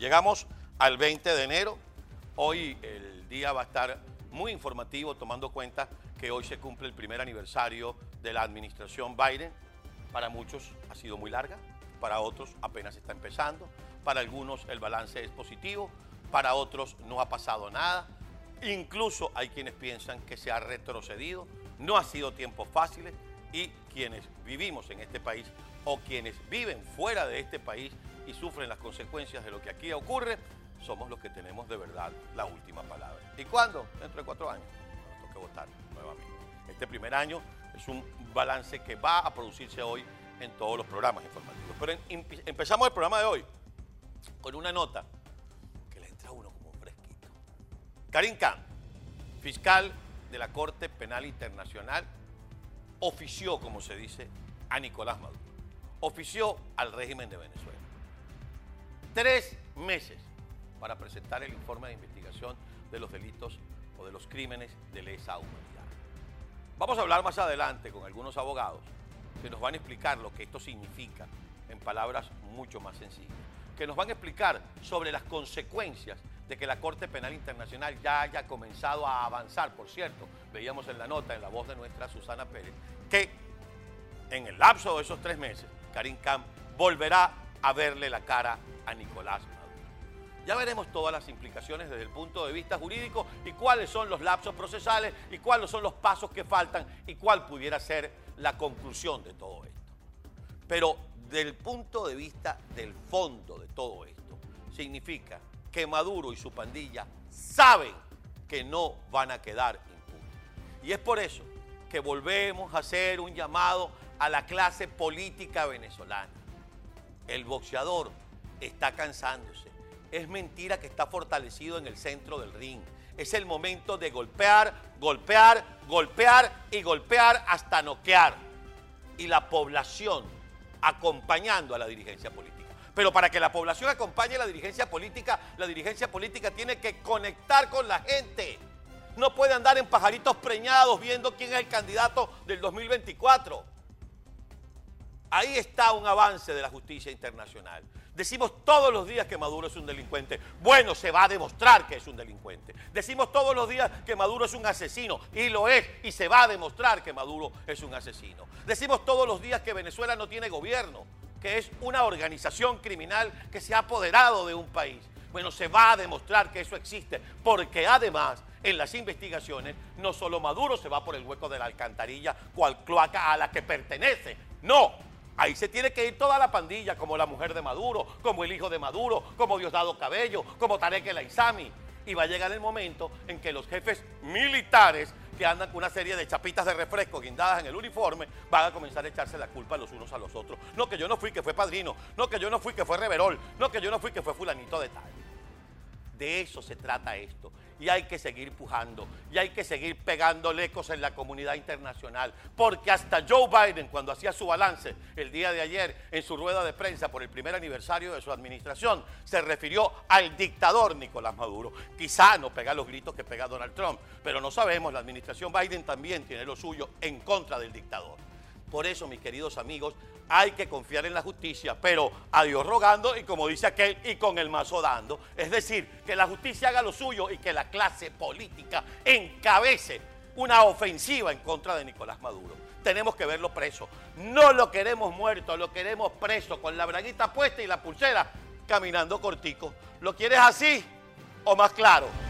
Llegamos al 20 de enero. Hoy el día va a estar muy informativo tomando cuenta que hoy se cumple el primer aniversario de la administración Biden. Para muchos ha sido muy larga, para otros apenas está empezando, para algunos el balance es positivo, para otros no ha pasado nada. Incluso hay quienes piensan que se ha retrocedido, no ha sido tiempos fáciles y quienes vivimos en este país o quienes viven fuera de este país y sufren las consecuencias de lo que aquí ocurre, somos los que tenemos de verdad la última palabra. ¿Y cuándo? Dentro de cuatro años. Nos toca votar nuevamente. Este primer año es un balance que va a producirse hoy en todos los programas informativos. Pero empezamos el programa de hoy con una nota que le entra a uno como un fresquito. Karim Khan, fiscal de la Corte Penal Internacional, ofició, como se dice, a Nicolás Maduro. Ofició al régimen de Venezuela. Tres meses para presentar el informe de investigación de los delitos o de los crímenes de lesa humanidad. Vamos a hablar más adelante con algunos abogados que nos van a explicar lo que esto significa en palabras mucho más sencillas, que nos van a explicar sobre las consecuencias de que la Corte Penal Internacional ya haya comenzado a avanzar. Por cierto, veíamos en la nota, en la voz de nuestra Susana Pérez, que en el lapso de esos tres meses, Karim Khan volverá a verle la cara a Nicolás Maduro. Ya veremos todas las implicaciones desde el punto de vista jurídico y cuáles son los lapsos procesales y cuáles son los pasos que faltan y cuál pudiera ser la conclusión de todo esto. Pero del punto de vista del fondo de todo esto, significa que Maduro y su pandilla saben que no van a quedar impunes. Y es por eso que volvemos a hacer un llamado a la clase política venezolana. El boxeador está cansándose. Es mentira que está fortalecido en el centro del ring. Es el momento de golpear, golpear, golpear y golpear hasta noquear. Y la población acompañando a la dirigencia política. Pero para que la población acompañe a la dirigencia política, la dirigencia política tiene que conectar con la gente. No puede andar en pajaritos preñados viendo quién es el candidato del 2024. Ahí está un avance de la justicia internacional. Decimos todos los días que Maduro es un delincuente. Bueno, se va a demostrar que es un delincuente. Decimos todos los días que Maduro es un asesino. Y lo es. Y se va a demostrar que Maduro es un asesino. Decimos todos los días que Venezuela no tiene gobierno que es una organización criminal que se ha apoderado de un país. Bueno, se va a demostrar que eso existe, porque además en las investigaciones no solo Maduro se va por el hueco de la alcantarilla, cual cloaca a la que pertenece, no, ahí se tiene que ir toda la pandilla, como la mujer de Maduro, como el hijo de Maduro, como Diosdado Cabello, como Tarek El Aizami. Y va a llegar el momento en que los jefes militares que andan con una serie de chapitas de refresco guindadas en el uniforme, van a comenzar a echarse la culpa los unos a los otros. No que yo no fui, que fue padrino. No que yo no fui, que fue reverol. No que yo no fui, que fue fulanito de tal. De eso se trata esto. Y hay que seguir pujando. Y hay que seguir pegando ecos en la comunidad internacional. Porque hasta Joe Biden, cuando hacía su balance el día de ayer en su rueda de prensa por el primer aniversario de su administración, se refirió al dictador Nicolás Maduro. Quizá no pega los gritos que pega Donald Trump, pero no sabemos, la administración Biden también tiene lo suyo en contra del dictador. Por eso, mis queridos amigos, hay que confiar en la justicia, pero a Dios rogando y como dice aquel, y con el mazo dando. Es decir, que la justicia haga lo suyo y que la clase política encabece una ofensiva en contra de Nicolás Maduro. Tenemos que verlo preso. No lo queremos muerto, lo queremos preso, con la braguita puesta y la pulsera, caminando cortico. ¿Lo quieres así o más claro?